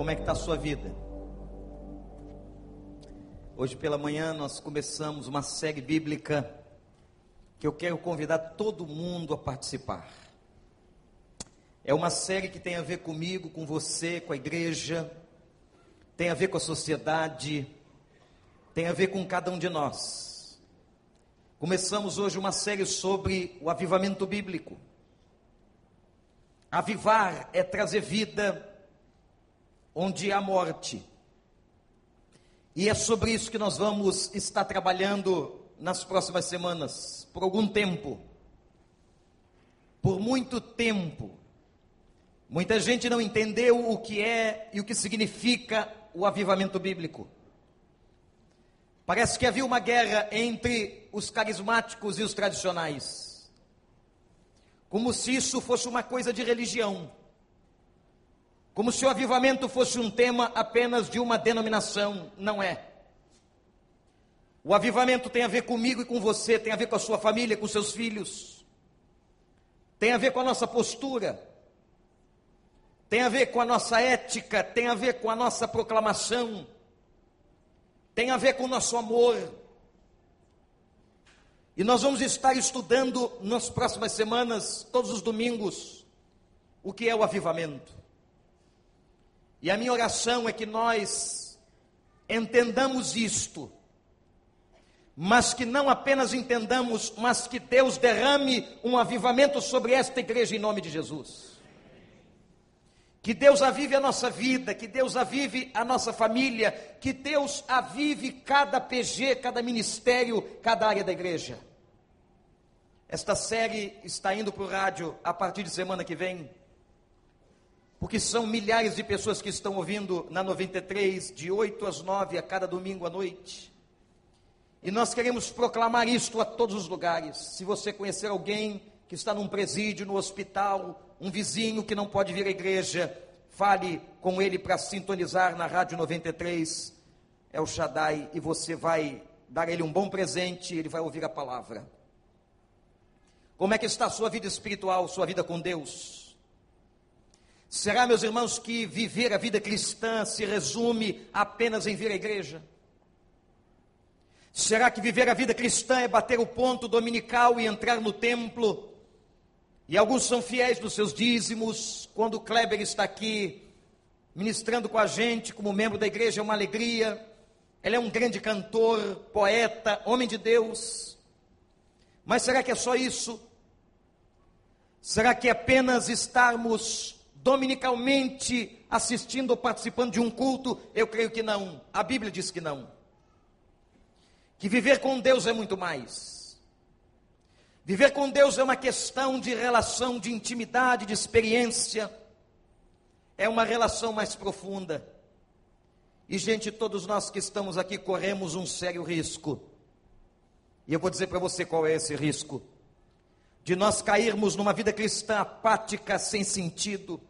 Como é que está a sua vida? Hoje pela manhã nós começamos uma série bíblica que eu quero convidar todo mundo a participar. É uma série que tem a ver comigo, com você, com a igreja, tem a ver com a sociedade, tem a ver com cada um de nós. Começamos hoje uma série sobre o avivamento bíblico. Avivar é trazer vida onde há morte. E é sobre isso que nós vamos estar trabalhando nas próximas semanas, por algum tempo. Por muito tempo. Muita gente não entendeu o que é e o que significa o avivamento bíblico. Parece que havia uma guerra entre os carismáticos e os tradicionais. Como se isso fosse uma coisa de religião. Como se o avivamento fosse um tema apenas de uma denominação. Não é. O avivamento tem a ver comigo e com você, tem a ver com a sua família, com seus filhos. Tem a ver com a nossa postura. Tem a ver com a nossa ética, tem a ver com a nossa proclamação. Tem a ver com o nosso amor. E nós vamos estar estudando nas próximas semanas, todos os domingos, o que é o avivamento. E a minha oração é que nós entendamos isto, mas que não apenas entendamos, mas que Deus derrame um avivamento sobre esta igreja em nome de Jesus. Que Deus avive a nossa vida, que Deus avive a nossa família, que Deus avive cada PG, cada ministério, cada área da igreja. Esta série está indo para o rádio a partir de semana que vem porque são milhares de pessoas que estão ouvindo na 93, de 8 às 9, a cada domingo à noite. E nós queremos proclamar isto a todos os lugares. Se você conhecer alguém que está num presídio, no hospital, um vizinho que não pode vir à igreja, fale com ele para sintonizar na Rádio 93, é o Shaddai, e você vai dar ele um bom presente, ele vai ouvir a palavra. Como é que está a sua vida espiritual, sua vida com Deus? Será, meus irmãos, que viver a vida cristã se resume apenas em vir à igreja? Será que viver a vida cristã é bater o ponto dominical e entrar no templo? E alguns são fiéis dos seus dízimos. Quando o Kleber está aqui ministrando com a gente, como membro da igreja, é uma alegria. Ele é um grande cantor, poeta, homem de Deus. Mas será que é só isso? Será que é apenas estarmos dominicalmente assistindo ou participando de um culto? Eu creio que não. A Bíblia diz que não. Que viver com Deus é muito mais. Viver com Deus é uma questão de relação, de intimidade, de experiência. É uma relação mais profunda. E, gente, todos nós que estamos aqui corremos um sério risco. E eu vou dizer para você qual é esse risco: de nós cairmos numa vida cristã apática, sem sentido,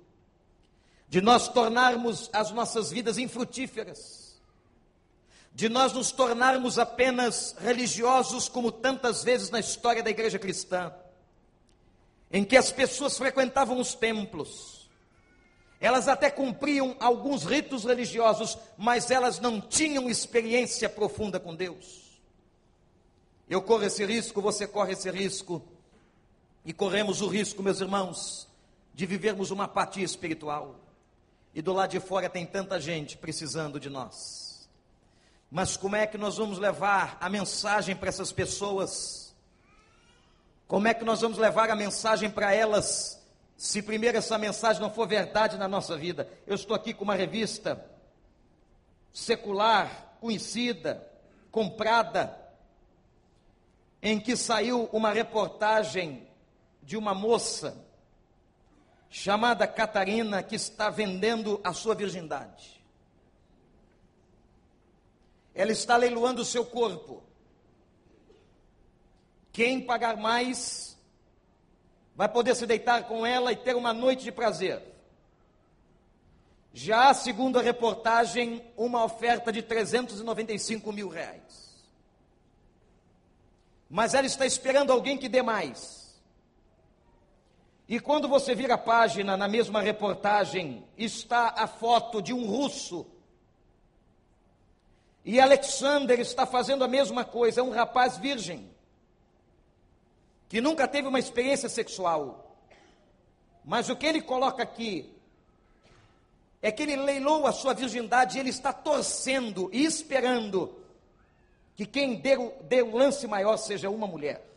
de nós tornarmos as nossas vidas infrutíferas, de nós nos tornarmos apenas religiosos, como tantas vezes na história da igreja cristã, em que as pessoas frequentavam os templos, elas até cumpriam alguns ritos religiosos, mas elas não tinham experiência profunda com Deus. Eu corro esse risco, você corre esse risco, e corremos o risco, meus irmãos, de vivermos uma apatia espiritual. E do lado de fora tem tanta gente precisando de nós. Mas como é que nós vamos levar a mensagem para essas pessoas? Como é que nós vamos levar a mensagem para elas, se primeiro essa mensagem não for verdade na nossa vida? Eu estou aqui com uma revista secular, conhecida, comprada, em que saiu uma reportagem de uma moça chamada Catarina que está vendendo a sua virgindade. Ela está leiloando o seu corpo. Quem pagar mais vai poder se deitar com ela e ter uma noite de prazer. Já, segundo a reportagem, uma oferta de 395 mil reais. Mas ela está esperando alguém que dê mais. E quando você vira a página, na mesma reportagem, está a foto de um russo. E Alexander está fazendo a mesma coisa, é um rapaz virgem, que nunca teve uma experiência sexual. Mas o que ele coloca aqui é que ele leilou a sua virgindade e ele está torcendo e esperando que quem dê o, lance maior seja uma mulher.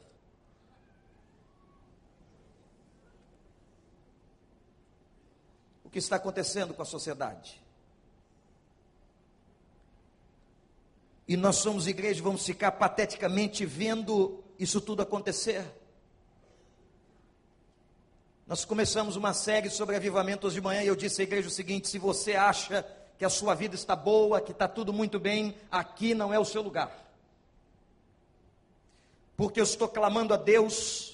Que está acontecendo com a sociedade. E nós somos igreja vamos ficar pateticamente vendo isso tudo acontecer. Nós começamos uma série sobre avivamentos de manhã e eu disse à igreja o seguinte: se você acha que a sua vida está boa, que está tudo muito bem, aqui não é o seu lugar. Porque eu estou clamando a Deus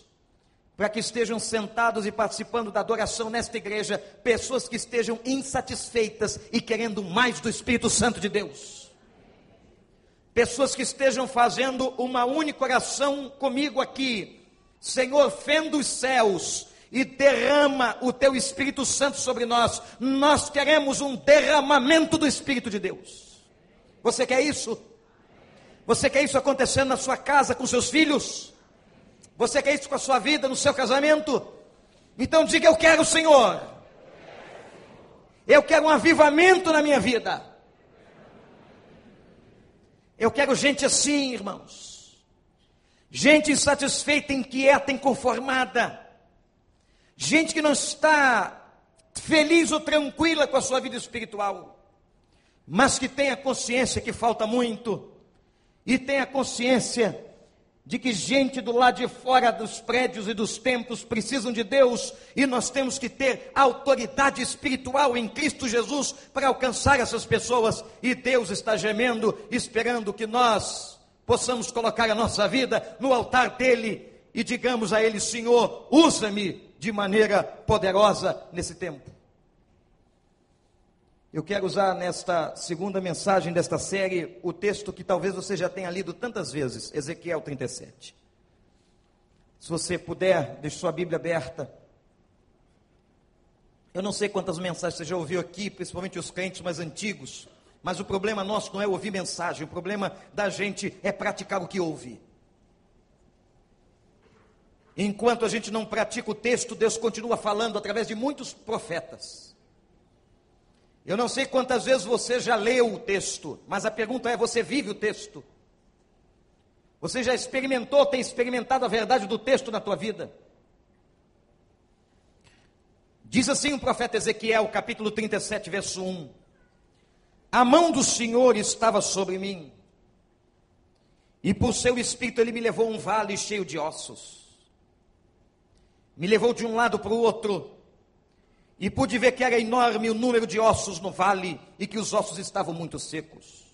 para que estejam sentados e participando da adoração nesta igreja, pessoas que estejam insatisfeitas e querendo mais do Espírito Santo de Deus. Pessoas que estejam fazendo uma única oração comigo aqui. Senhor, fenda os céus e derrama o teu Espírito Santo sobre nós. Nós queremos um derramamento do Espírito de Deus. Você quer isso? Você quer isso acontecendo na sua casa com seus filhos? Você quer isso com a sua vida, no seu casamento? Então diga: Eu quero, Senhor. Eu quero um avivamento na minha vida. Eu quero gente assim, irmãos. Gente insatisfeita, inquieta, inconformada. Gente que não está feliz ou tranquila com a sua vida espiritual. Mas que tem a consciência que falta muito. E tem a consciência de que gente do lado de fora dos prédios e dos templos precisam de Deus e nós temos que ter autoridade espiritual em Cristo Jesus para alcançar essas pessoas e Deus está gemendo, esperando que nós possamos colocar a nossa vida no altar dele e digamos a ele: Senhor, usa-me de maneira poderosa nesse tempo. Eu quero usar nesta segunda mensagem desta série o texto que talvez você já tenha lido tantas vezes, Ezequiel 37. Se você puder, deixe sua Bíblia aberta. Eu não sei quantas mensagens você já ouviu aqui, principalmente os crentes mais antigos, mas o problema nosso não é ouvir mensagem, o problema da gente é praticar o que ouve. Enquanto a gente não pratica o texto, Deus continua falando através de muitos profetas. Eu não sei quantas vezes você já leu o texto, mas a pergunta é: você vive o texto? Você já experimentou, tem experimentado a verdade do texto na tua vida? Diz assim o profeta Ezequiel, capítulo 37, verso 1: A mão do Senhor estava sobre mim, e por seu espírito ele me levou a um vale cheio de ossos. Me levou de um lado para o outro, e pude ver que era enorme o número de ossos no vale e que os ossos estavam muito secos.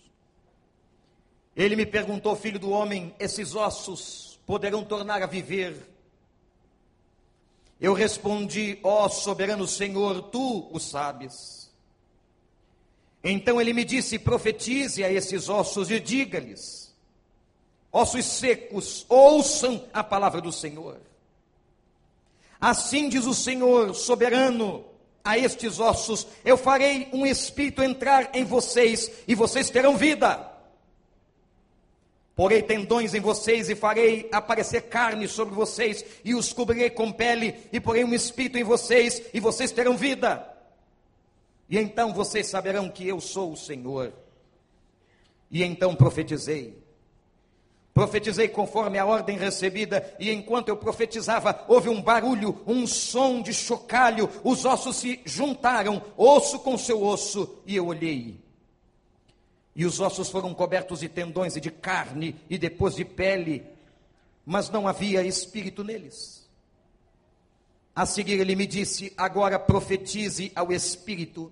Ele me perguntou, filho do homem, esses ossos poderão tornar a viver? Eu respondi, ó oh, soberano Senhor, tu o sabes. Então ele me disse: profetize a esses ossos e diga-lhes: ossos secos, ouçam a palavra do Senhor. Assim diz o Senhor soberano, a estes ossos, eu farei um espírito entrar em vocês e vocês terão vida. Porei tendões em vocês e farei aparecer carne sobre vocês e os cobrirei com pele e porei um espírito em vocês e vocês terão vida. E então vocês saberão que eu sou o Senhor. E então profetizei. Profetizei conforme a ordem recebida, e enquanto eu profetizava, houve um barulho, um som de chocalho, os ossos se juntaram, osso com seu osso, e eu olhei. E os ossos foram cobertos de tendões e de carne, e depois de pele, mas não havia espírito neles. A seguir ele me disse: Agora profetize ao espírito,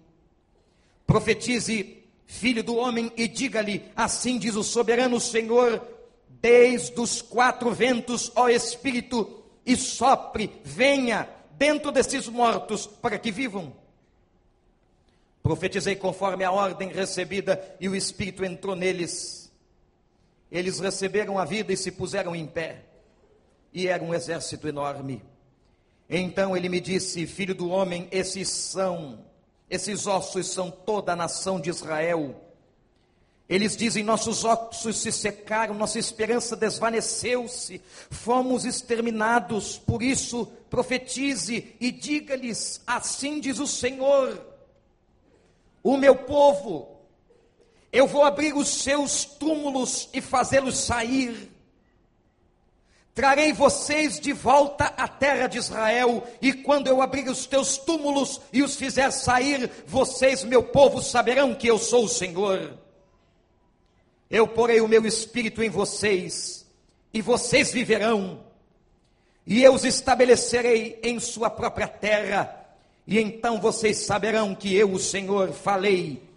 profetize, filho do homem, e diga-lhe: Assim diz o soberano Senhor desde os quatro ventos, ó Espírito, e sopre, venha dentro desses mortos para que vivam. Profetizei conforme a ordem recebida e o Espírito entrou neles. Eles receberam a vida e se puseram em pé. E era um exército enorme. Então ele me disse: Filho do homem, esses são, esses ossos são toda a nação de Israel. Eles dizem: Nossos ossos se secaram, nossa esperança desvaneceu-se, fomos exterminados. Por isso, profetize e diga-lhes: Assim diz o Senhor, o meu povo, eu vou abrir os seus túmulos e fazê-los sair. Trarei vocês de volta à terra de Israel, e quando eu abrir os teus túmulos e os fizer sair, vocês, meu povo, saberão que eu sou o Senhor. Eu porei o meu espírito em vocês, e vocês viverão, e eu os estabelecerei em sua própria terra, e então vocês saberão que eu, o Senhor, falei,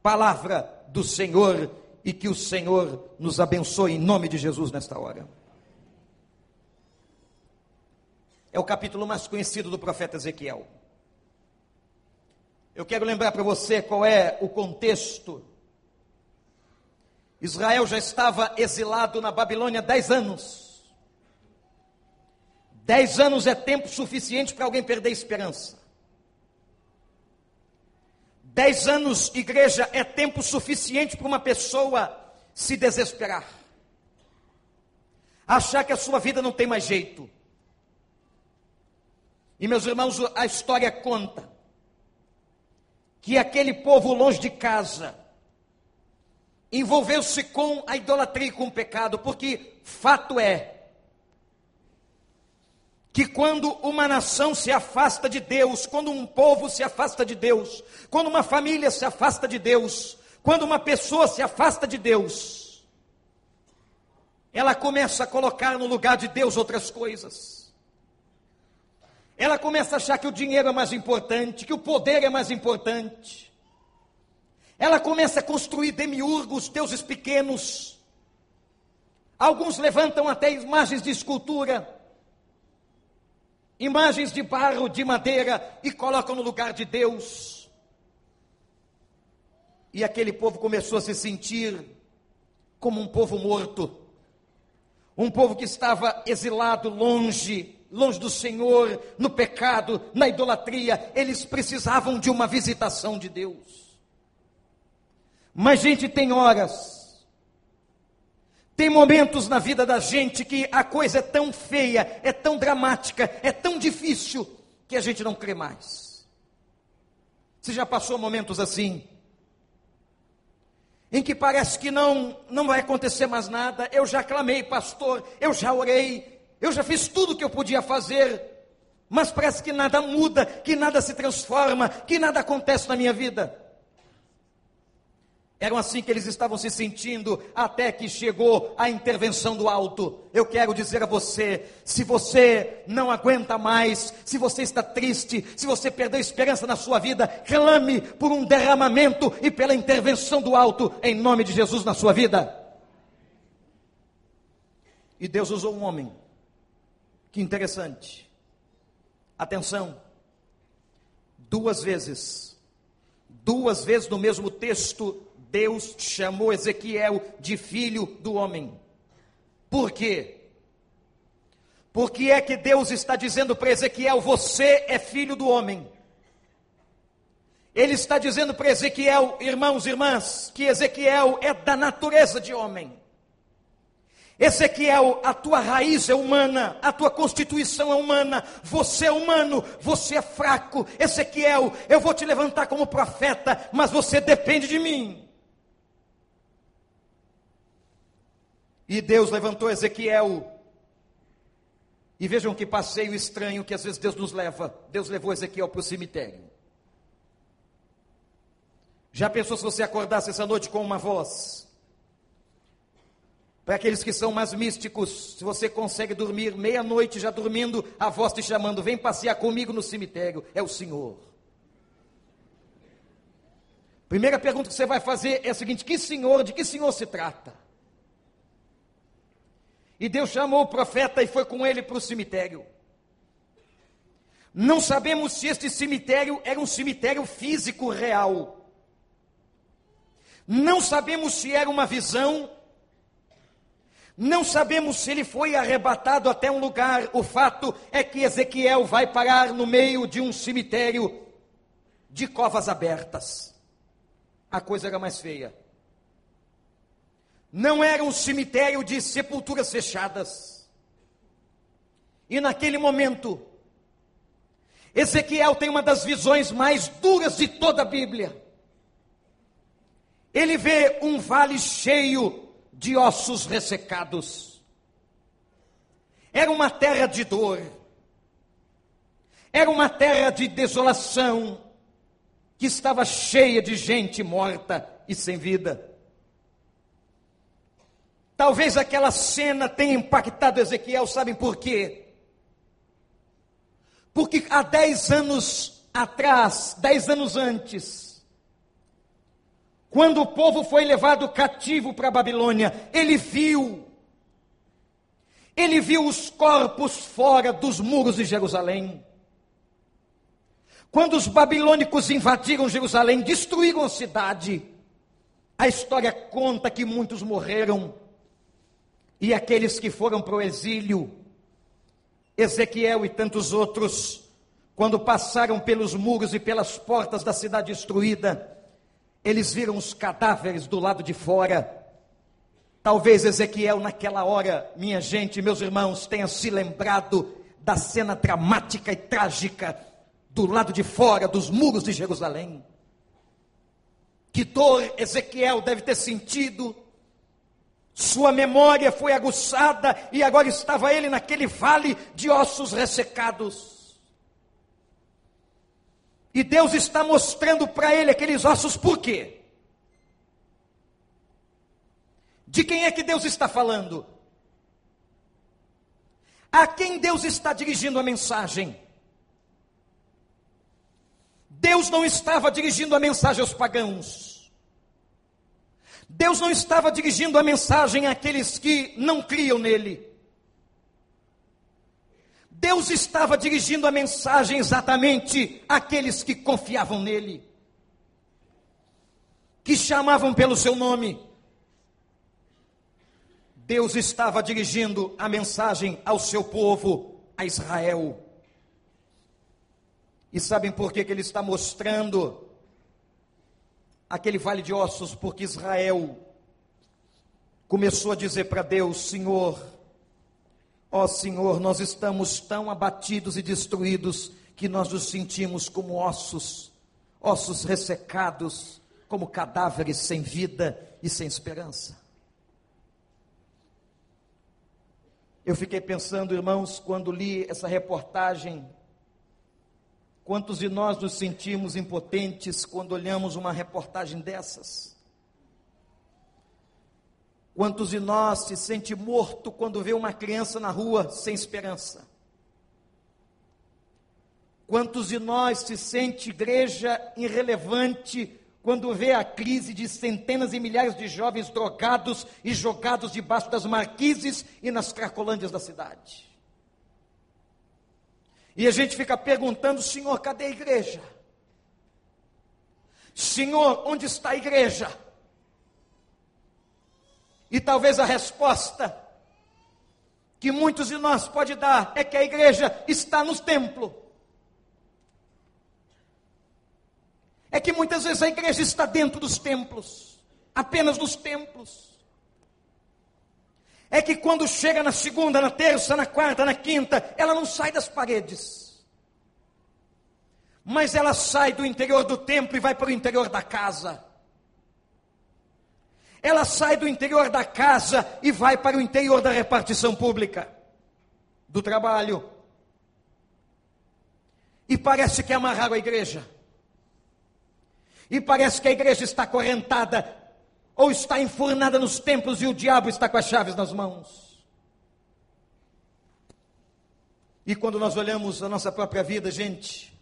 palavra do Senhor, e que o Senhor nos abençoe em nome de Jesus nesta hora. É o capítulo mais conhecido do profeta Ezequiel. Eu quero lembrar para você qual é o contexto Israel já estava exilado na Babilônia dez anos. Dez anos é tempo suficiente para alguém perder esperança. Dez anos, igreja, é tempo suficiente para uma pessoa se desesperar. Achar que a sua vida não tem mais jeito. E meus irmãos, a história conta que aquele povo longe de casa, envolveu-se com a idolatria e com o pecado, porque fato é que quando uma nação se afasta de Deus, quando um povo se afasta de Deus, quando uma família se afasta de Deus, quando uma pessoa se afasta de Deus, ela começa a colocar no lugar de Deus outras coisas. Ela começa a achar que o dinheiro é mais importante, que o poder é mais importante, ela começa a construir demiurgos, deuses pequenos. Alguns levantam até imagens de escultura, imagens de barro, de madeira, e colocam no lugar de Deus. E aquele povo começou a se sentir como um povo morto, um povo que estava exilado longe, longe do Senhor, no pecado, na idolatria. Eles precisavam de uma visitação de Deus. Mas, gente, tem horas, tem momentos na vida da gente que a coisa é tão feia, é tão dramática, é tão difícil, que a gente não crê mais. Você já passou momentos assim? Em que parece que não, não vai acontecer mais nada. Eu já clamei, pastor, eu já orei, eu já fiz tudo o que eu podia fazer, mas parece que nada muda, que nada se transforma, que nada acontece na minha vida. Eram assim que eles estavam se sentindo até que chegou a intervenção do alto. Eu quero dizer a você: se você não aguenta mais, se você está triste, se você perdeu esperança na sua vida, clame por um derramamento e pela intervenção do alto em nome de Jesus na sua vida. E Deus usou um homem. Que interessante. Atenção. Duas vezes. Duas vezes no mesmo texto Deus chamou Ezequiel de filho do homem. Por quê? Porque é que Deus está dizendo para Ezequiel: Você é filho do homem. Ele está dizendo para Ezequiel, irmãos e irmãs, que Ezequiel é da natureza de homem. Ezequiel, a tua raiz é humana, a tua constituição é humana, você é humano, você é fraco. Ezequiel, eu vou te levantar como profeta, mas você depende de mim. E Deus levantou Ezequiel. E vejam que passeio estranho que às vezes Deus nos leva. Deus levou Ezequiel para o cemitério. Já pensou se você acordasse essa noite com uma voz? Para aqueles que são mais místicos, se você consegue dormir meia-noite já dormindo, a voz te chamando, vem passear comigo no cemitério, é o Senhor. Primeira pergunta que você vai fazer é a seguinte: que Senhor, de que Senhor se trata? E Deus chamou o profeta e foi com ele para o cemitério. Não sabemos se este cemitério era um cemitério físico real. Não sabemos se era uma visão. Não sabemos se ele foi arrebatado até um lugar. O fato é que Ezequiel vai parar no meio de um cemitério de covas abertas. A coisa era mais feia. Não era um cemitério de sepulturas fechadas. E naquele momento, Ezequiel tem uma das visões mais duras de toda a Bíblia. Ele vê um vale cheio de ossos ressecados. Era uma terra de dor. Era uma terra de desolação que estava cheia de gente morta e sem vida. Talvez aquela cena tenha impactado Ezequiel, sabem por quê? Porque há dez anos atrás, dez anos antes, quando o povo foi levado cativo para a Babilônia, ele viu, ele viu os corpos fora dos muros de Jerusalém. Quando os babilônicos invadiram Jerusalém, destruíram a cidade, a história conta que muitos morreram, e aqueles que foram para o exílio, Ezequiel e tantos outros, quando passaram pelos muros e pelas portas da cidade destruída, eles viram os cadáveres do lado de fora. Talvez Ezequiel, naquela hora, minha gente, meus irmãos, tenha se lembrado da cena dramática e trágica do lado de fora dos muros de Jerusalém. Que dor Ezequiel deve ter sentido. Sua memória foi aguçada e agora estava ele naquele vale de ossos ressecados. E Deus está mostrando para ele aqueles ossos por quê? De quem é que Deus está falando? A quem Deus está dirigindo a mensagem? Deus não estava dirigindo a mensagem aos pagãos. Deus não estava dirigindo a mensagem àqueles que não criam nele. Deus estava dirigindo a mensagem exatamente àqueles que confiavam nele, que chamavam pelo seu nome. Deus estava dirigindo a mensagem ao seu povo, a Israel. E sabem por que, que ele está mostrando aquele vale de ossos? Porque Israel começou a dizer para Deus: Senhor, ó Senhor, nós estamos tão abatidos e destruídos que nós nos sentimos como ossos, ossos ressecados, como cadáveres sem vida e sem esperança. Eu fiquei pensando, irmãos, quando li essa reportagem Quantos de nós nos sentimos impotentes quando olhamos uma reportagem dessas? Quantos de nós se sente morto quando vê uma criança na rua sem esperança? Quantos de nós se sente igreja irrelevante quando vê a crise de centenas e milhares de jovens drogados e jogados debaixo das marquises e nas cracolândias da cidade? E a gente fica perguntando, Senhor, cadê a igreja? Senhor, onde está a igreja? E talvez a resposta que muitos de nós pode dar é que a igreja está no templo. É que muitas vezes a igreja está dentro dos templos, apenas nos templos é que quando chega na segunda, na terça, na quarta, na quinta, ela não sai das paredes. Mas ela sai do interior do templo e vai para o interior da casa. Ela sai do interior da casa e vai para o interior da repartição pública, do trabalho. E parece que amarraram a igreja. E parece que a igreja está correntada ou está enfurnada nos templos e o diabo está com as chaves nas mãos. E quando nós olhamos a nossa própria vida, gente,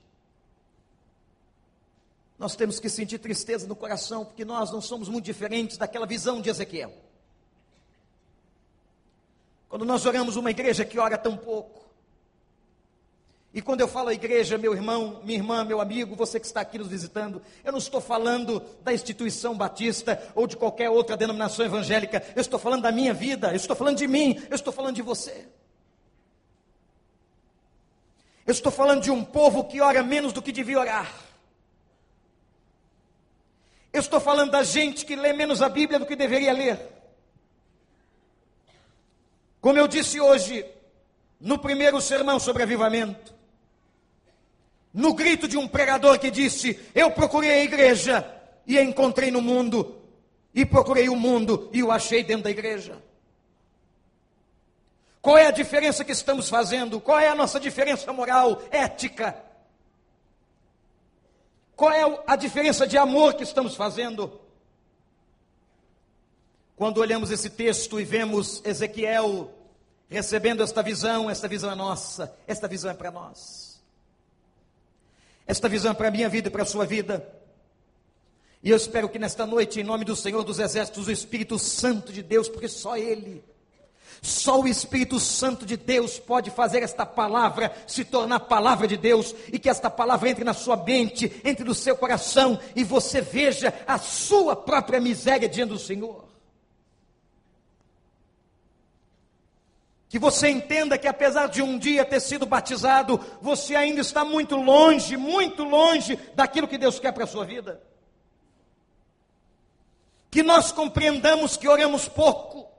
nós temos que sentir tristeza no coração, porque nós não somos muito diferentes daquela visão de Ezequiel. Quando nós oramos uma igreja que ora tão pouco, E quando eu falo igreja, meu irmão, minha irmã, meu amigo, você que está aqui nos visitando, eu não estou falando da instituição batista ou de qualquer outra denominação evangélica, eu estou falando da minha vida, eu estou falando de mim, eu estou falando de você. Eu estou falando de um povo que ora menos do que devia orar. Eu estou falando da gente que lê menos a Bíblia do que deveria ler. Como eu disse hoje, no primeiro sermão sobre avivamento, no grito de um pregador que disse: Eu procurei a igreja e a encontrei no mundo, e procurei o mundo e o achei dentro da igreja. Qual é a diferença que estamos fazendo? Qual é a nossa diferença moral, ética? Qual é a diferença de amor que estamos fazendo? Quando olhamos esse texto e vemos Ezequiel recebendo esta visão, esta visão é nossa, esta visão é para nós. Esta visão é para a minha vida e para a sua vida. E eu espero que nesta noite, em nome do Senhor dos Exércitos, o Espírito Santo de Deus, porque só Ele só o Espírito Santo de Deus pode fazer esta palavra se tornar palavra de Deus e que esta palavra entre na sua mente, entre no seu coração e você veja a sua própria miséria diante do Senhor. Que você entenda que apesar de um dia ter sido batizado, você ainda está muito longe, muito longe daquilo que Deus quer para a sua vida. Que nós compreendamos que oramos pouco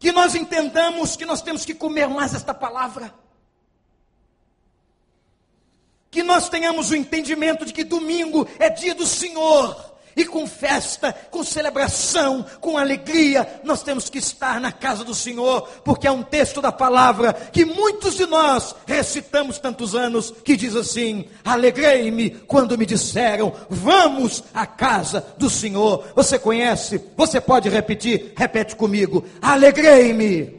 que nós entendamos que nós temos que comer mais esta palavra. Que nós tenhamos o entendimento de que domingo é dia do Senhor e com festa, com celebração, com alegria, nós temos que estar na casa do Senhor, porque é um texto da palavra que muitos de nós recitamos tantos anos, que diz assim: Alegrei-me quando me disseram, vamos à casa do Senhor. Você conhece? Você pode repetir? Repete comigo: Alegrei-me.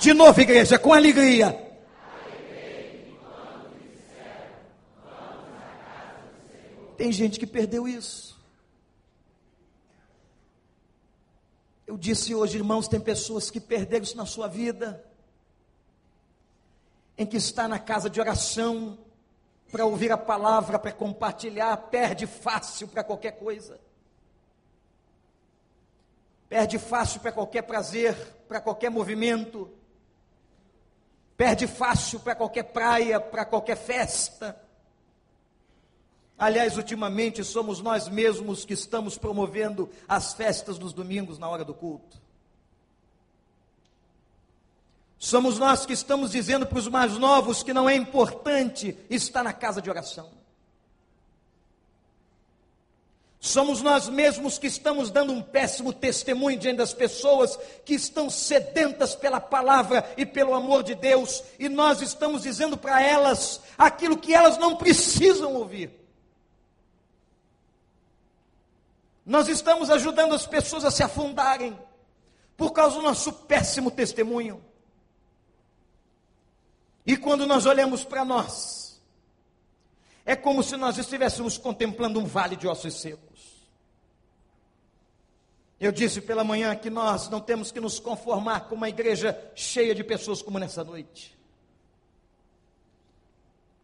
De novo, igreja, com alegria. Tem gente que perdeu isso. Eu disse hoje, irmãos, tem pessoas que perderam isso na sua vida, em que está na casa de oração para ouvir a palavra, para compartilhar, perde fácil para qualquer coisa. Perde fácil para qualquer prazer, para qualquer movimento. Perde fácil para qualquer praia, para qualquer festa. Aliás, ultimamente somos nós mesmos que estamos promovendo as festas dos domingos na hora do culto. Somos nós que estamos dizendo para os mais novos que não é importante estar na casa de oração. Somos nós mesmos que estamos dando um péssimo testemunho diante das pessoas que estão sedentas pela palavra e pelo amor de Deus, e nós estamos dizendo para elas aquilo que elas não precisam ouvir. Nós estamos ajudando as pessoas a se afundarem por causa do nosso péssimo testemunho. E quando nós olhamos para nós, é como se nós estivéssemos contemplando um vale de ossos secos. Eu disse pela manhã que nós não temos que nos conformar com uma igreja cheia de pessoas como nessa noite.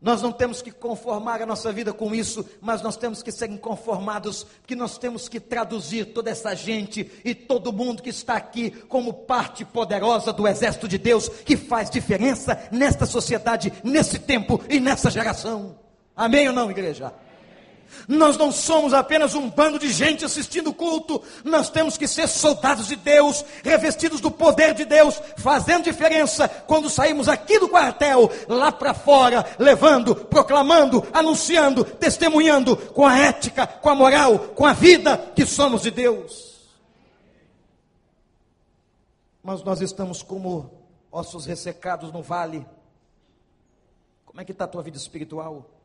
Nós não temos que conformar a nossa vida com isso, mas nós temos que ser inconformados, porque nós temos que traduzir toda essa gente e todo mundo que está aqui como parte poderosa do exército de Deus, que faz diferença nesta sociedade, nesse tempo e nessa geração. Amém ou não, igreja? Nós não somos apenas um bando de gente assistindo culto, nós temos que ser soldados de Deus, revestidos do poder de Deus, fazendo diferença quando saímos aqui do quartel, lá para fora, levando, proclamando, anunciando, testemunhando com a ética, com a moral, com a vida que somos de Deus. Mas nós estamos como ossos ressecados no vale. Como é que está a tua vida espiritual?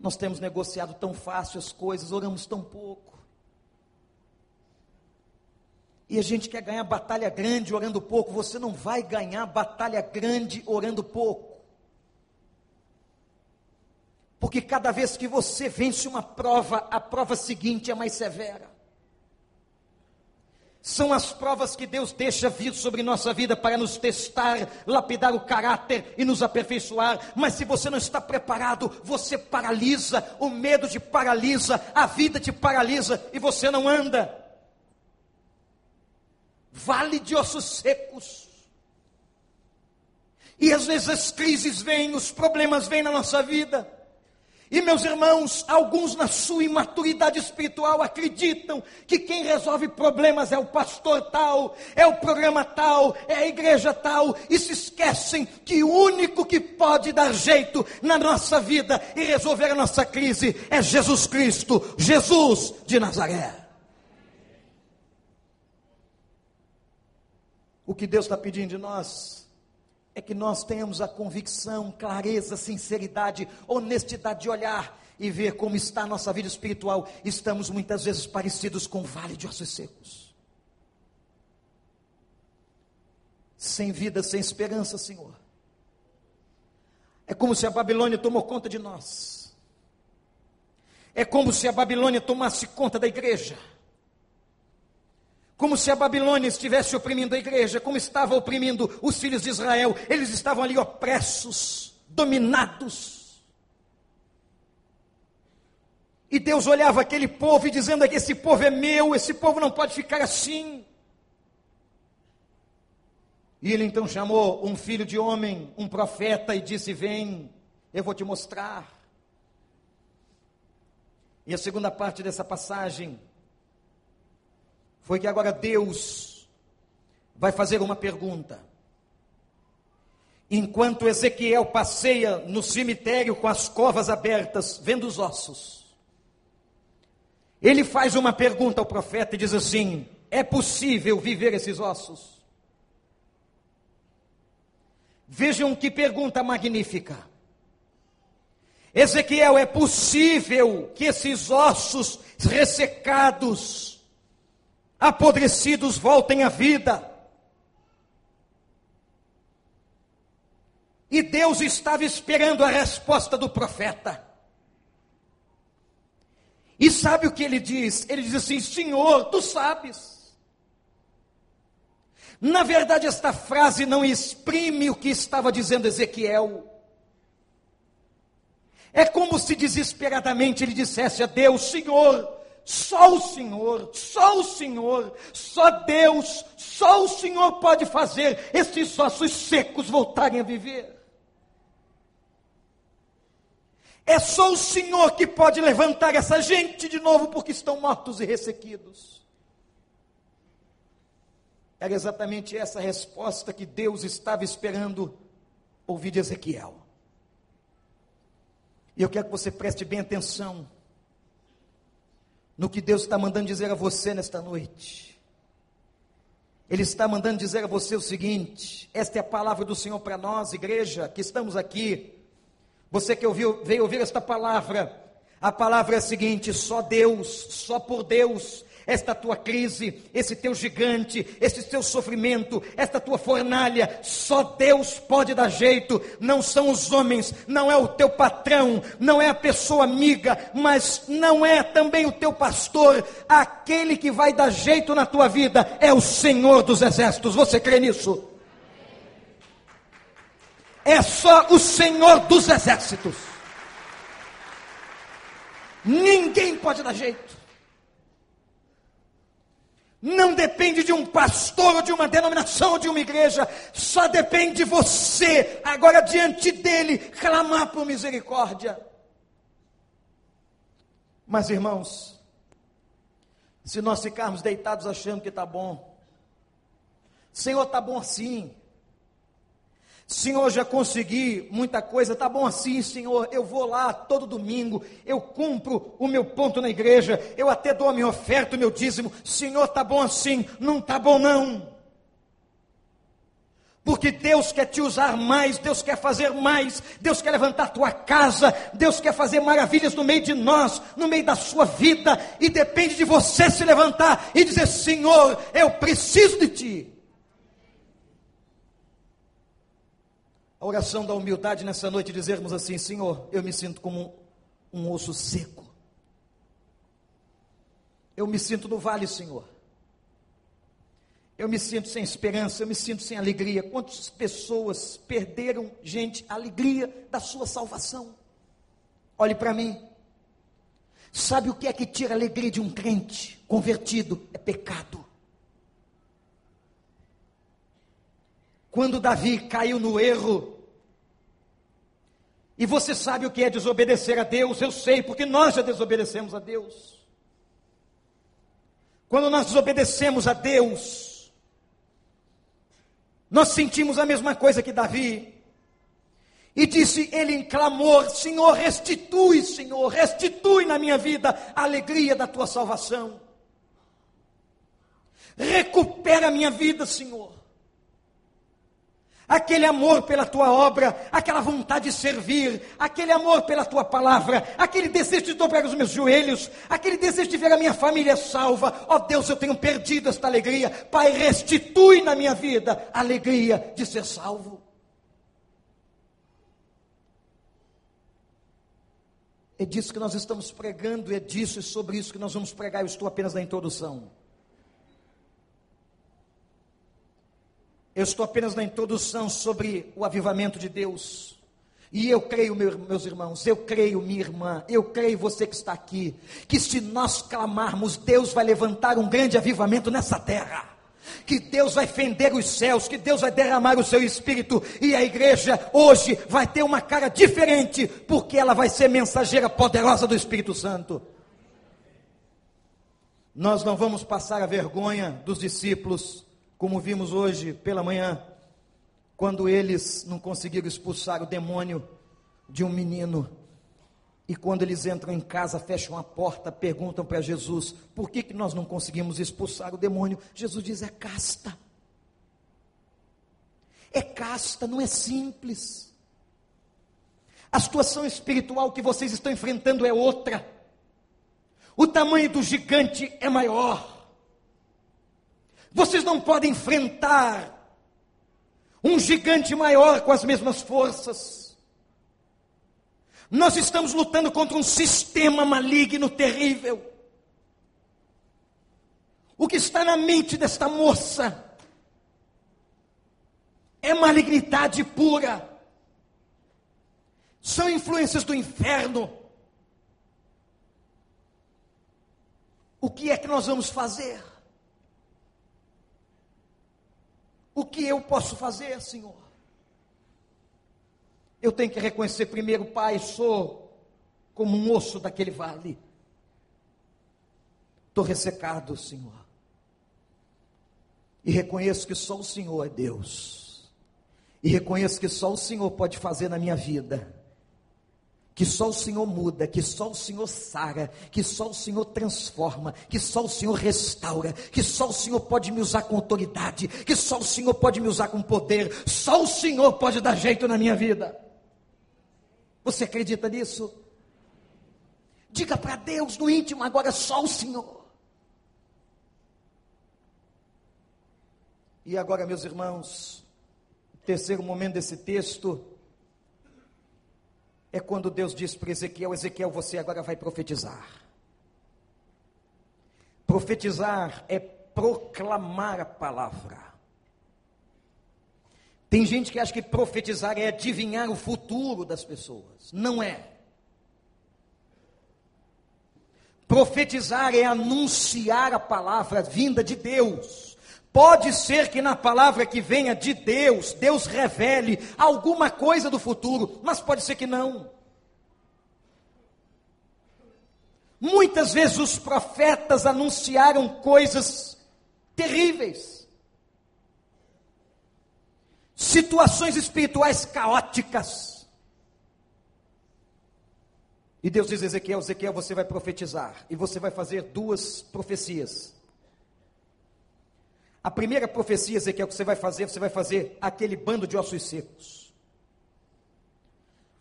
Nós temos negociado tão fácil as coisas, oramos tão pouco. E a gente quer ganhar batalha grande orando pouco. Você não vai ganhar batalha grande orando pouco. Porque cada vez que você vence uma prova, a prova seguinte é mais severa. São as provas que Deus deixa vir sobre nossa vida para nos testar, lapidar o caráter e nos aperfeiçoar. Mas se você não está preparado, você paralisa, o medo te paralisa, a vida te paralisa e você não anda. Vale de ossos secos. E às vezes as crises vêm, os problemas vêm na nossa vida. E meus irmãos, alguns na sua imaturidade espiritual acreditam que quem resolve problemas é o pastor tal, é o programa tal, é a igreja tal, e se esquecem que o único que pode dar jeito na nossa vida e resolver a nossa crise é Jesus Cristo, Jesus de Nazaré. O que Deus está pedindo de nós é que nós tenhamos a convicção, clareza, sinceridade, honestidade de olhar e ver como está a nossa vida espiritual. Estamos muitas vezes parecidos com o vale de ossos secos. Sem vida, sem esperança, Senhor. É como se a Babilônia tomou conta de nós. É como se a Babilônia tomasse conta da igreja como se a Babilônia estivesse oprimindo a igreja, como estava oprimindo os filhos de Israel. Eles estavam ali opressos, dominados. E Deus olhava aquele povo e dizendo esse povo é meu, esse povo não pode ficar assim. E ele então chamou um filho de homem, um profeta, e disse: Vem, eu vou te mostrar. E a segunda parte dessa passagem foi que agora Deus vai fazer uma pergunta. Enquanto Ezequiel passeia no cemitério com as covas abertas, vendo os ossos, ele faz uma pergunta ao profeta e diz assim: É possível viver esses ossos? Vejam que pergunta magnífica. Ezequiel, é possível que esses ossos ressecados, apodrecidos voltem à vida. E Deus estava esperando a resposta do profeta. E sabe o que ele diz? Ele diz assim: Senhor, tu sabes. Na verdade, esta frase não exprime o que estava dizendo Ezequiel. É como se desesperadamente ele dissesse a Deus: Senhor, só o Senhor, só o Senhor, só Deus, só o Senhor pode fazer esses ossos secos voltarem a viver. É só o Senhor que pode levantar essa gente de novo, porque estão mortos e ressequidos. Era exatamente essa resposta que Deus estava esperando ouvir de Ezequiel. E eu quero que você preste bem atenção no que Deus está mandando dizer a você nesta noite. Ele está mandando dizer a você o seguinte: esta é a palavra do Senhor para nós, igreja, que estamos aqui. Você que ouviu, veio ouvir esta palavra, a palavra é a seguinte: só Deus, só por Deus esta tua crise, esse teu gigante, esse teu sofrimento, esta tua fornalha, só Deus pode dar jeito, não são os homens, não é o teu patrão, não é a pessoa amiga, mas não é também o teu pastor, aquele que vai dar jeito na tua vida é o Senhor dos exércitos. Você crê nisso? É só o Senhor dos exércitos. Ninguém pode dar jeito não depende de um pastor, ou de uma denominação, ou de uma igreja, só depende de você, agora diante dele, clamar por misericórdia. Mas irmãos, se nós ficarmos deitados achando que está bom, Senhor, está bom assim, Senhor, já consegui muita coisa, tá bom assim, Senhor. Eu vou lá todo domingo, eu cumpro o meu ponto na igreja, eu até dou a minha oferta, o meu dízimo. Senhor, tá bom assim, não tá bom não. Porque Deus quer te usar mais, Deus quer fazer mais, Deus quer levantar tua casa, Deus quer fazer maravilhas no meio de nós, no meio da sua vida, e depende de você se levantar e dizer: Senhor, eu preciso de ti. A oração da humildade nessa noite, dizermos assim: Senhor, eu me sinto como um, um osso seco. Eu me sinto no vale, Senhor. Eu me sinto sem esperança, eu me sinto sem alegria. Quantas pessoas perderam, gente, a alegria da sua salvação? Olhe para mim. Sabe o que é que tira a alegria de um crente convertido? É pecado. Quando Davi caiu no erro, e você sabe o que é desobedecer a Deus, eu sei, porque nós já desobedecemos a Deus. Quando nós desobedecemos a Deus, nós sentimos a mesma coisa que Davi. E disse ele em clamor: Senhor, restitui, Senhor, restitui na minha vida a alegria da tua salvação. Recupera a minha vida, Senhor aquele amor pela tua obra, aquela vontade de servir, aquele amor pela tua palavra, aquele desejo de dobrar os meus joelhos, aquele desejo de ver a minha família salva. Ó oh Deus, eu tenho perdido esta alegria. Pai, restitui na minha vida a alegria de ser salvo. É disso que nós estamos pregando, é disso e sobre isso que nós vamos pregar. Eu estou apenas na introdução. Eu estou apenas na introdução sobre o avivamento de Deus. E eu creio, meus irmãos, eu creio, minha irmã, eu creio você que está aqui, que se nós clamarmos, Deus vai levantar um grande avivamento nessa terra. Que Deus vai fender os céus, que Deus vai derramar o seu espírito, e a igreja hoje vai ter uma cara diferente, porque ela vai ser mensageira poderosa do Espírito Santo. Nós não vamos passar a vergonha dos discípulos como vimos hoje pela manhã, quando eles não conseguiram expulsar o demônio de um menino. E quando eles entram em casa, fecham a porta, perguntam para Jesus: por que, que nós não conseguimos expulsar o demônio? Jesus diz: é casta. É casta, não é simples. A situação espiritual que vocês estão enfrentando é outra. O tamanho do gigante é maior. Vocês não podem enfrentar um gigante maior com as mesmas forças. Nós estamos lutando contra um sistema maligno terrível. O que está na mente desta moça é malignidade pura. São influências do inferno. O que é que nós vamos fazer? O que eu posso fazer, Senhor? Eu tenho que reconhecer primeiro, Pai, sou como um osso daquele vale. Estou ressecado, Senhor. E reconheço que só o Senhor é Deus. E reconheço que só o Senhor pode fazer na minha vida que só o Senhor muda, que só o Senhor sara, que só o Senhor transforma, que só o Senhor restaura, que só o Senhor pode me usar com autoridade, que só o Senhor pode me usar com poder, só o Senhor pode dar jeito na minha vida. Você acredita nisso? Diga para Deus no íntimo agora só o Senhor. E agora, meus irmãos, terceiro momento desse texto, é quando Deus diz para Ezequiel: Ezequiel, você agora vai profetizar. Profetizar é proclamar a palavra. Tem gente que acha que profetizar é adivinhar o futuro das pessoas. Não é. Profetizar é anunciar a palavra vinda de Deus. Pode ser que na palavra que venha de Deus, Deus revele alguma coisa do futuro, mas pode ser que não. Muitas vezes os profetas anunciaram coisas terríveis, situações espirituais caóticas. E Deus diz a Ezequiel: Ezequiel, você vai profetizar, e você vai fazer duas profecias. A primeira profecia, Ezequiel, que você vai fazer, você vai fazer aquele bando de ossos secos.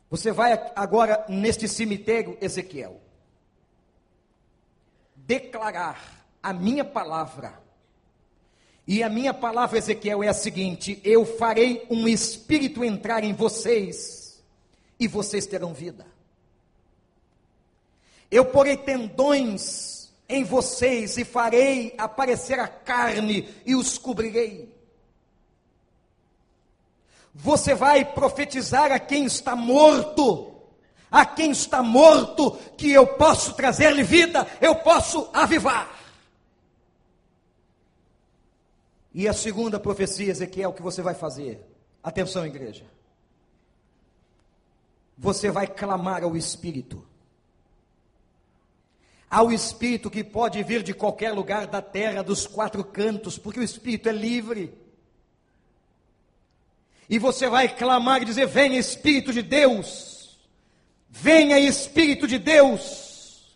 Você vai agora neste cemitério, Ezequiel, declarar a minha palavra. E a minha palavra, Ezequiel, é a seguinte: eu farei um espírito entrar em vocês, e vocês terão vida. Eu porei tendões em vocês e farei aparecer a carne e os cobrirei. Você vai profetizar a quem está morto, a quem está morto, que eu posso trazer-lhe vida, eu posso avivar. E a segunda profecia, Ezequiel, que você vai fazer, atenção, igreja. Você vai clamar ao Espírito ao Espírito que pode vir de qualquer lugar da terra, dos quatro cantos, porque o Espírito é livre. E você vai clamar e dizer: Venha Espírito de Deus, venha Espírito de Deus,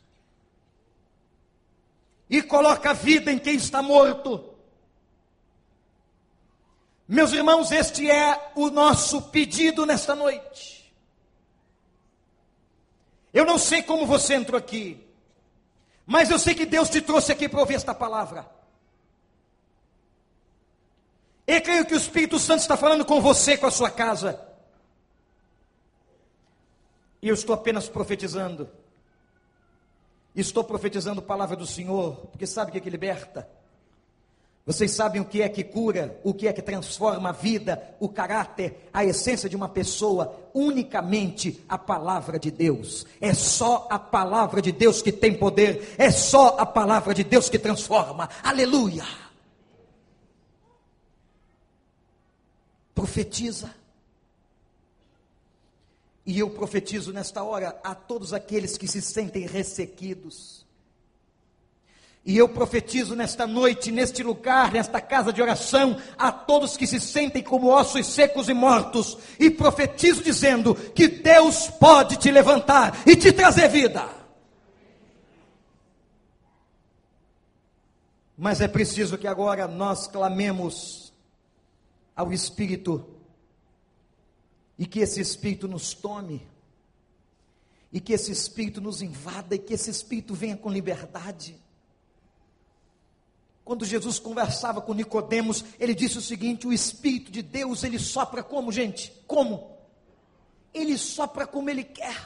e coloca a vida em quem está morto. Meus irmãos, este é o nosso pedido nesta noite. Eu não sei como você entrou aqui. Mas eu sei que Deus te trouxe aqui para ouvir esta palavra. Eu creio que o Espírito Santo está falando com você, com a sua casa. E eu estou apenas profetizando. Estou profetizando a palavra do Senhor, porque sabe o que, é que liberta? Vocês sabem o que é que cura, o que é que transforma a vida, o caráter, a essência de uma pessoa? Unicamente a palavra de Deus. É só a palavra de Deus que tem poder, é só a palavra de Deus que transforma. Aleluia! Profetiza. E eu profetizo nesta hora a todos aqueles que se sentem ressequidos e eu profetizo nesta noite, neste lugar, nesta casa de oração, a todos que se sentem como ossos secos e mortos, e profetizo dizendo que Deus pode te levantar e te trazer vida. Mas é preciso que agora nós clamemos ao Espírito, e que esse Espírito nos tome, e que esse Espírito nos invada, e que esse Espírito venha com liberdade. Quando Jesus conversava com Nicodemos, ele disse o seguinte: o Espírito de Deus, ele sopra como, gente? Como? Ele sopra como ele quer.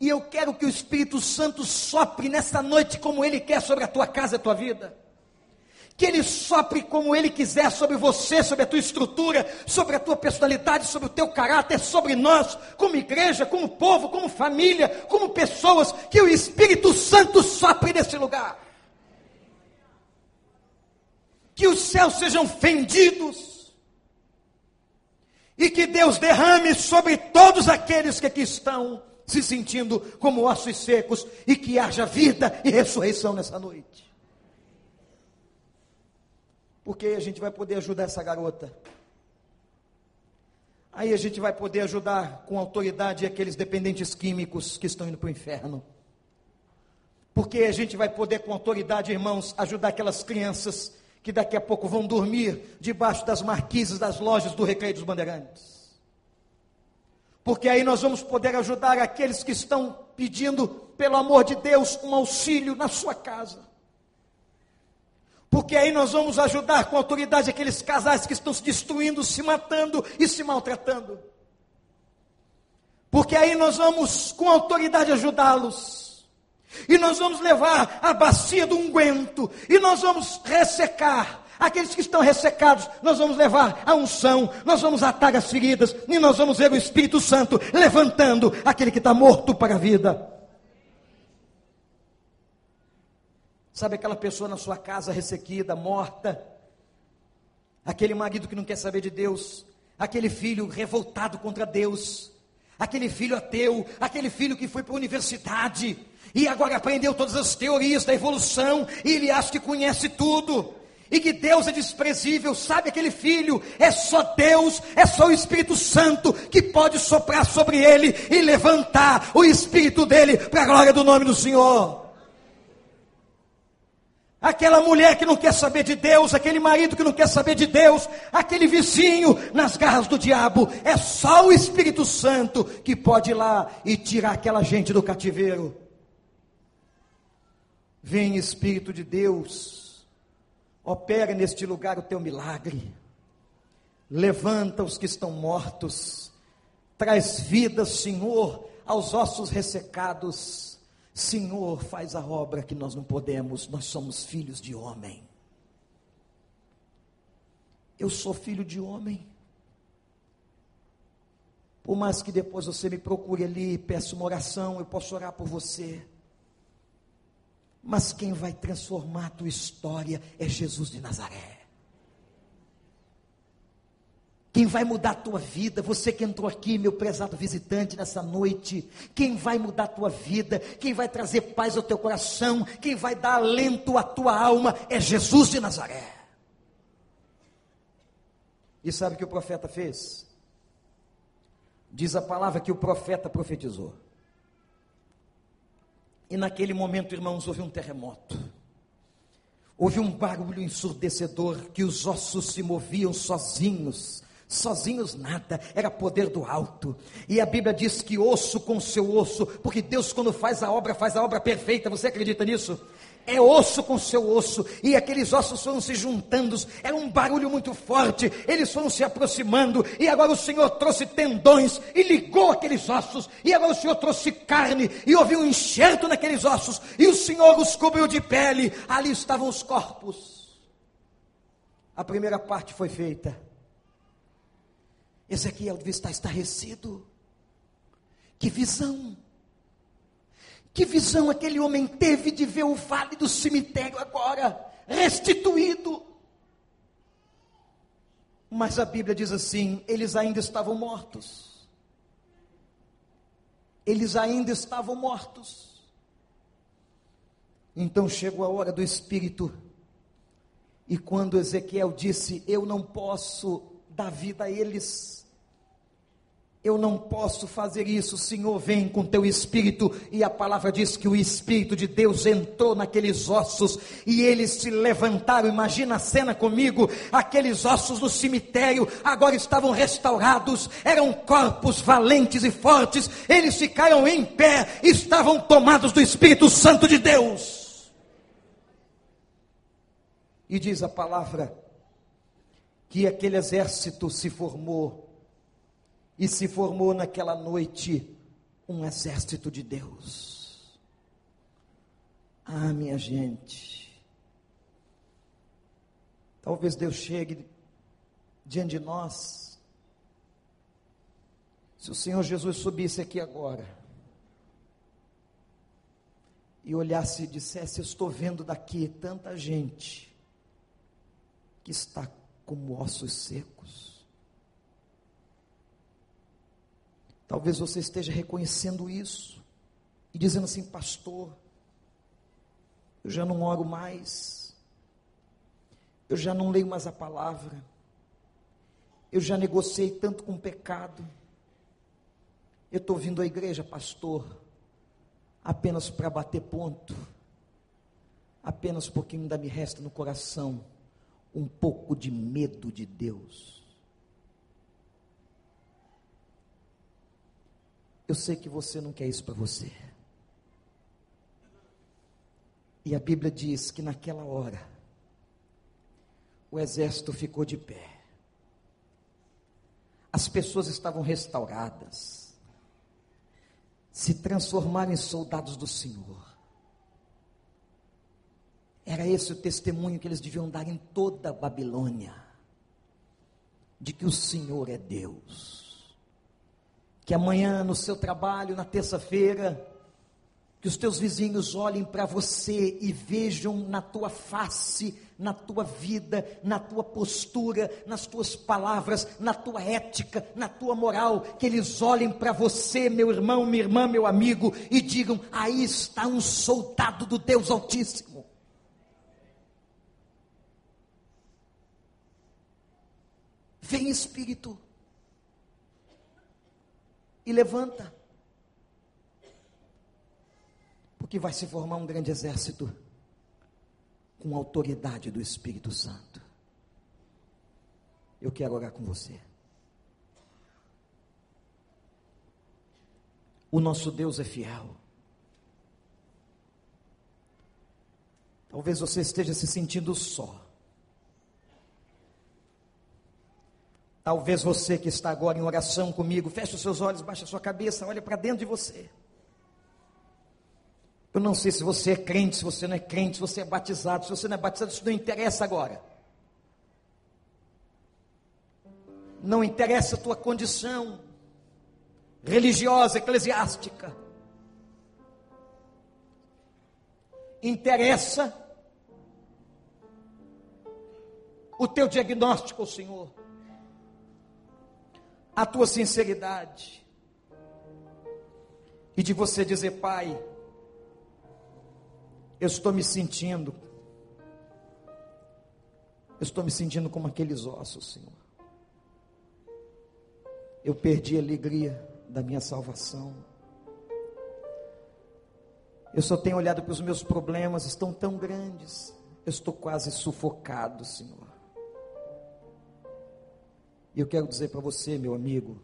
E eu quero que o Espírito Santo sopre nessa noite como ele quer sobre a tua casa e a tua vida que Ele sopre como Ele quiser sobre você, sobre a tua estrutura, sobre a tua personalidade, sobre o teu caráter, sobre nós, como igreja, como povo, como família, como pessoas, que o Espírito Santo sopre nesse lugar. Que os céus sejam fendidos e que Deus derrame sobre todos aqueles que aqui estão se sentindo como ossos secos e que haja vida e ressurreição nessa noite porque a gente vai poder ajudar essa garota. Aí a gente vai poder ajudar com autoridade aqueles dependentes químicos que estão indo para o inferno. Porque a gente vai poder, com autoridade, irmãos, ajudar aquelas crianças que daqui a pouco vão dormir debaixo das marquises das lojas do Recreio dos Bandeirantes. Porque aí nós vamos poder ajudar aqueles que estão pedindo, pelo amor de Deus, um auxílio na sua casa. Porque aí nós vamos ajudar com autoridade aqueles casais que estão se destruindo, se matando e se maltratando. Porque aí nós vamos com autoridade ajudá-los. E nós vamos levar a bacia do unguento. E nós vamos ressecar aqueles que estão ressecados. Nós vamos levar a unção. Nós vamos atar as feridas. E nós vamos ver o Espírito Santo levantando aquele que está morto para a vida. Sabe aquela pessoa na sua casa ressequida, morta? Aquele marido que não quer saber de Deus, aquele filho revoltado contra Deus, aquele filho ateu, aquele filho que foi para a universidade? E agora aprendeu todas as teorias da evolução? E ele acha que conhece tudo. E que Deus é desprezível, sabe aquele filho? É só Deus, é só o Espírito Santo que pode soprar sobre ele e levantar o espírito dele para a glória do nome do Senhor aquela mulher que não quer saber de Deus, aquele marido que não quer saber de Deus, aquele vizinho nas garras do diabo. É só o Espírito Santo que pode ir lá e tirar aquela gente do cativeiro. Vem Espírito de Deus, opera neste lugar o teu milagre. Levanta os que estão mortos, traz vida, Senhor, aos ossos ressecados Senhor, faz a obra que nós não podemos, nós somos filhos de homem. Eu sou filho de homem. Por mais que depois você me procure ali, peça uma oração, eu posso orar por você. Mas quem vai transformar a tua história é Jesus de Nazaré. Quem vai mudar a tua vida, você que entrou aqui, meu prezado visitante, nessa noite, quem vai mudar a tua vida, quem vai trazer paz ao teu coração, quem vai dar alento à tua alma, é Jesus de Nazaré. E sabe o que o profeta fez? Diz a palavra que o profeta profetizou. E naquele momento, irmãos, houve um terremoto. Houve um barulho ensurdecedor que os ossos se moviam sozinhos Sozinhos nada, era poder do alto. E a Bíblia diz que osso com seu osso, porque Deus, quando faz a obra, faz a obra perfeita. Você acredita nisso? É osso com seu osso, e aqueles ossos foram se juntando, era um barulho muito forte, eles foram se aproximando, e agora o Senhor trouxe tendões e ligou aqueles ossos, e agora o Senhor trouxe carne, e houve um enxerto naqueles ossos, e o Senhor os cobriu de pele, ali estavam os corpos. A primeira parte foi feita, Ezequiel devia estar estarrecido. Que visão! Que visão aquele homem teve de ver o vale do cemitério agora restituído. Mas a Bíblia diz assim: eles ainda estavam mortos. Eles ainda estavam mortos. Então chegou a hora do Espírito. E quando Ezequiel disse: Eu não posso dar vida a eles, eu não posso fazer isso, Senhor, vem com teu espírito. E a palavra diz que o espírito de Deus entrou naqueles ossos e eles se levantaram. Imagina a cena comigo: aqueles ossos no cemitério agora estavam restaurados, eram corpos valentes e fortes. Eles ficaram em pé, estavam tomados do Espírito Santo de Deus. E diz a palavra que aquele exército se formou e se formou naquela noite um exército de Deus. Ah, minha gente, talvez Deus chegue diante de nós. Se o Senhor Jesus subisse aqui agora e olhasse e dissesse: estou vendo daqui tanta gente que está como ossos secos. Talvez você esteja reconhecendo isso e dizendo assim, pastor, eu já não oro mais, eu já não leio mais a palavra, eu já negociei tanto com o pecado, eu estou vindo à igreja, pastor, apenas para bater ponto, apenas porque ainda me resta no coração um pouco de medo de Deus. Eu sei que você não quer isso para você. E a Bíblia diz que naquela hora, o exército ficou de pé. As pessoas estavam restauradas, se transformaram em soldados do Senhor. Era esse o testemunho que eles deviam dar em toda a Babilônia, de que o Senhor é Deus que amanhã no seu trabalho, na terça-feira, que os teus vizinhos olhem para você e vejam na tua face, na tua vida, na tua postura, nas tuas palavras, na tua ética, na tua moral, que eles olhem para você, meu irmão, minha irmã, meu amigo, e digam: aí está um soldado do Deus Altíssimo. Vem Espírito e levanta. Porque vai se formar um grande exército com autoridade do Espírito Santo. Eu quero orar com você. O nosso Deus é fiel. Talvez você esteja se sentindo só. Talvez você que está agora em oração comigo, feche os seus olhos, baixe a sua cabeça, olhe para dentro de você. Eu não sei se você é crente, se você não é crente, se você é batizado, se você não é batizado, isso não interessa agora. Não interessa a tua condição religiosa, eclesiástica. Interessa o teu diagnóstico Senhor, a tua sinceridade, e de você dizer, Pai, eu estou me sentindo, eu estou me sentindo como aqueles ossos, Senhor. Eu perdi a alegria da minha salvação. Eu só tenho olhado para os meus problemas, estão tão grandes. Eu estou quase sufocado, Senhor. E eu quero dizer para você, meu amigo,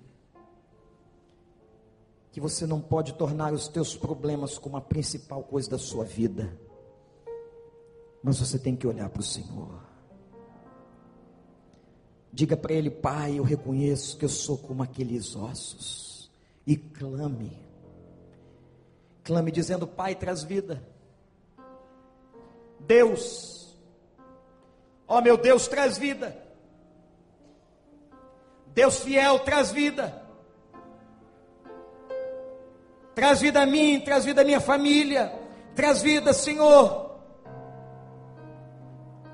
que você não pode tornar os teus problemas como a principal coisa da sua vida. Mas você tem que olhar para o Senhor. Diga para ele, Pai, eu reconheço que eu sou como aqueles ossos. E clame. Clame dizendo, Pai, traz vida. Deus, ó meu Deus, traz vida. Deus fiel, traz vida. Traz vida a mim, traz vida à minha família. Traz vida, Senhor.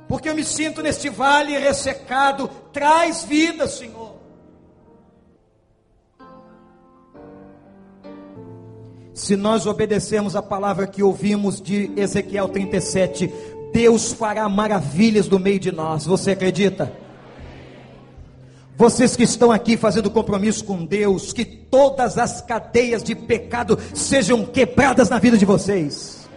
Porque eu me sinto neste vale ressecado. Traz vida, Senhor. Se nós obedecermos a palavra que ouvimos de Ezequiel 37, Deus fará maravilhas no meio de nós. Você acredita? Vocês que estão aqui fazendo compromisso com Deus, que todas as cadeias de pecado sejam quebradas na vida de vocês.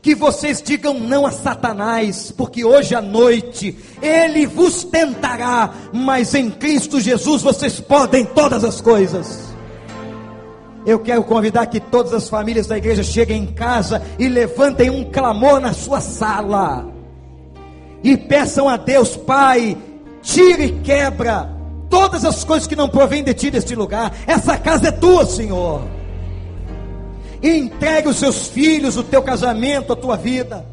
Que vocês digam não a Satanás, porque hoje à noite ele vos tentará, mas em Cristo Jesus vocês podem todas as coisas. Eu quero convidar que todas as famílias da igreja cheguem em casa e levantem um clamor na sua sala. E peçam a Deus, Pai, tira e quebra todas as coisas que não provêm de ti deste lugar. Essa casa é tua, Senhor. E entregue os seus filhos, o teu casamento, a tua vida.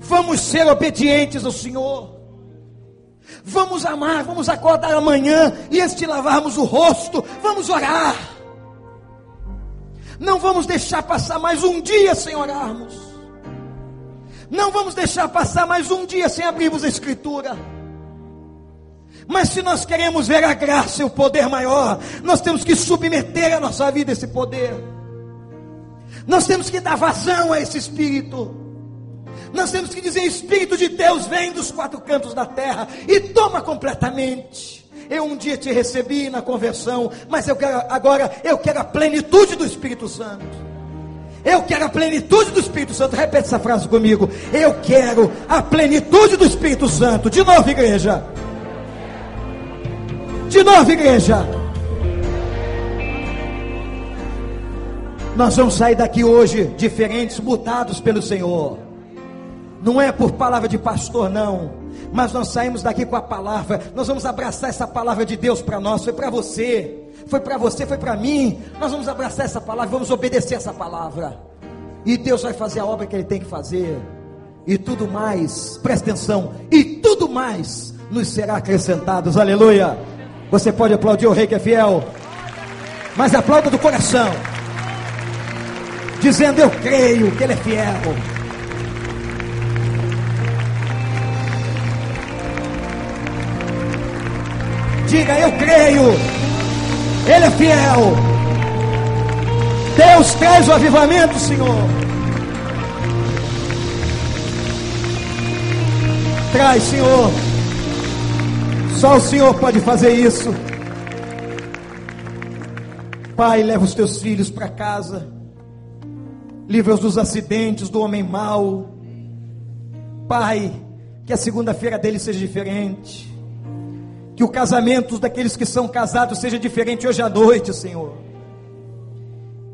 Vamos ser obedientes ao Senhor. Vamos amar, vamos acordar amanhã e de lavarmos o rosto, vamos orar. Não vamos deixar passar mais um dia sem orarmos. Não vamos deixar passar mais um dia sem abrirmos a Escritura. Mas se nós queremos ver a graça e o poder maior, nós temos que submeter a nossa vida a esse poder. Nós temos que dar vazão a esse Espírito. Nós temos que dizer: Espírito de Deus, vem dos quatro cantos da terra e toma completamente. Eu um dia te recebi na conversão, mas eu quero agora eu quero a plenitude do Espírito Santo. Eu quero a plenitude do Espírito Santo. Repete essa frase comigo. Eu quero a plenitude do Espírito Santo. De novo, igreja. De novo, igreja. Nós vamos sair daqui hoje diferentes, mudados pelo Senhor. Não é por palavra de pastor, não. Mas nós saímos daqui com a palavra. Nós vamos abraçar essa palavra de Deus para nós. Foi para você. Foi para você, foi para mim. Nós vamos abraçar essa palavra, vamos obedecer essa palavra. E Deus vai fazer a obra que Ele tem que fazer. E tudo mais, presta atenção. E tudo mais nos será acrescentado. Aleluia. Você pode aplaudir o rei que é fiel, mas aplauda do coração, dizendo: Eu creio que ele é fiel. Diga: Eu creio, ele é fiel. Deus traz o avivamento, Senhor. Traz, Senhor. Só o Senhor pode fazer isso. Pai, leva os teus filhos para casa. Livra-os dos acidentes, do homem mau. Pai, que a segunda-feira deles seja diferente. Que o casamento daqueles que são casados seja diferente hoje à noite, Senhor.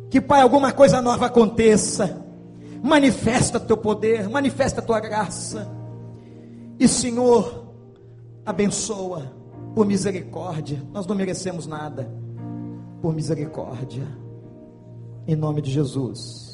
Que, Pai, alguma coisa nova aconteça. Manifesta teu poder, manifesta tua graça. E, Senhor, abençoa por misericórdia. Nós não merecemos nada. Por misericórdia. Em nome de Jesus.